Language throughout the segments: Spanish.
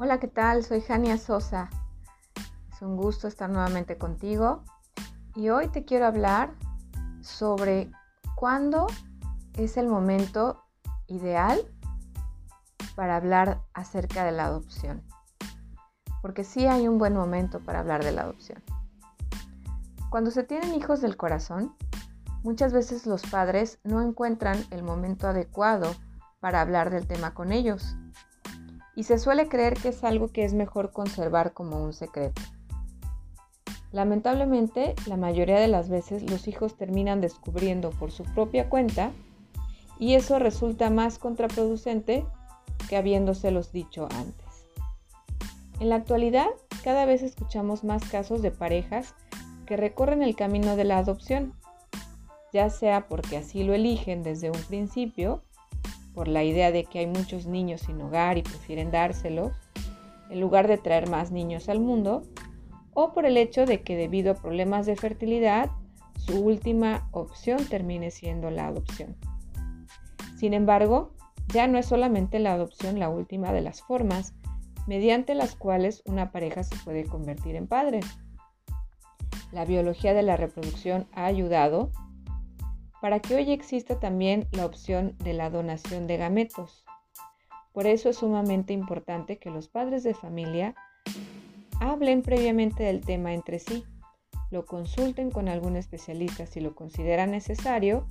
Hola, ¿qué tal? Soy Jania Sosa. Es un gusto estar nuevamente contigo y hoy te quiero hablar sobre cuándo es el momento ideal para hablar acerca de la adopción. Porque sí hay un buen momento para hablar de la adopción. Cuando se tienen hijos del corazón, muchas veces los padres no encuentran el momento adecuado para hablar del tema con ellos y se suele creer que es algo que es mejor conservar como un secreto. Lamentablemente, la mayoría de las veces los hijos terminan descubriendo por su propia cuenta y eso resulta más contraproducente que habiéndoselos dicho antes. En la actualidad, cada vez escuchamos más casos de parejas que recorren el camino de la adopción, ya sea porque así lo eligen desde un principio por la idea de que hay muchos niños sin hogar y prefieren dárselos, en lugar de traer más niños al mundo, o por el hecho de que debido a problemas de fertilidad, su última opción termine siendo la adopción. Sin embargo, ya no es solamente la adopción la última de las formas mediante las cuales una pareja se puede convertir en padre. La biología de la reproducción ha ayudado para que hoy exista también la opción de la donación de gametos. Por eso es sumamente importante que los padres de familia hablen previamente del tema entre sí, lo consulten con algún especialista si lo consideran necesario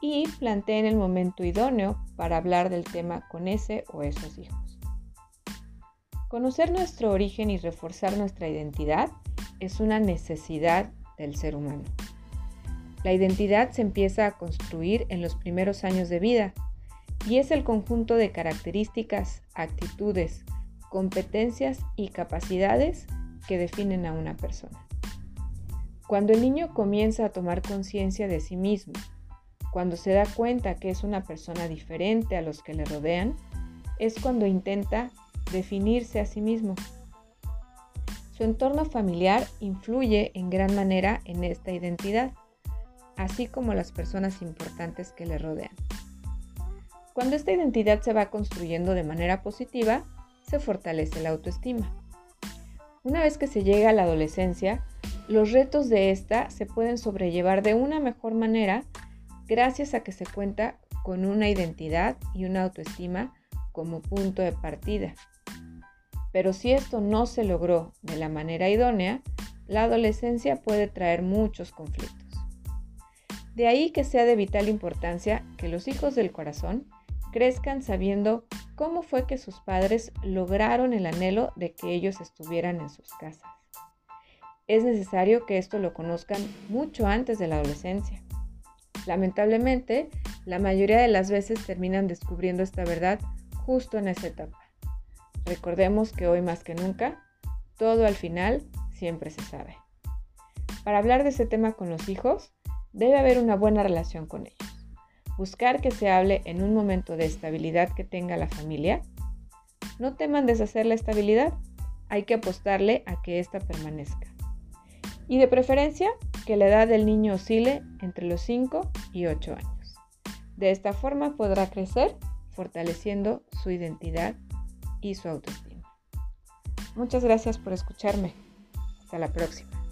y planteen el momento idóneo para hablar del tema con ese o esos hijos. Conocer nuestro origen y reforzar nuestra identidad es una necesidad del ser humano. La identidad se empieza a construir en los primeros años de vida y es el conjunto de características, actitudes, competencias y capacidades que definen a una persona. Cuando el niño comienza a tomar conciencia de sí mismo, cuando se da cuenta que es una persona diferente a los que le rodean, es cuando intenta definirse a sí mismo. Su entorno familiar influye en gran manera en esta identidad así como las personas importantes que le rodean. Cuando esta identidad se va construyendo de manera positiva, se fortalece la autoestima. Una vez que se llega a la adolescencia, los retos de esta se pueden sobrellevar de una mejor manera gracias a que se cuenta con una identidad y una autoestima como punto de partida. Pero si esto no se logró de la manera idónea, la adolescencia puede traer muchos conflictos. De ahí que sea de vital importancia que los hijos del corazón crezcan sabiendo cómo fue que sus padres lograron el anhelo de que ellos estuvieran en sus casas. Es necesario que esto lo conozcan mucho antes de la adolescencia. Lamentablemente, la mayoría de las veces terminan descubriendo esta verdad justo en esa etapa. Recordemos que hoy más que nunca, todo al final siempre se sabe. Para hablar de este tema con los hijos, debe haber una buena relación con ellos. Buscar que se hable en un momento de estabilidad que tenga la familia. No teman deshacer la estabilidad, hay que apostarle a que ésta permanezca. Y de preferencia, que la edad del niño oscile entre los 5 y 8 años. De esta forma podrá crecer fortaleciendo su identidad y su autoestima. Muchas gracias por escucharme. Hasta la próxima.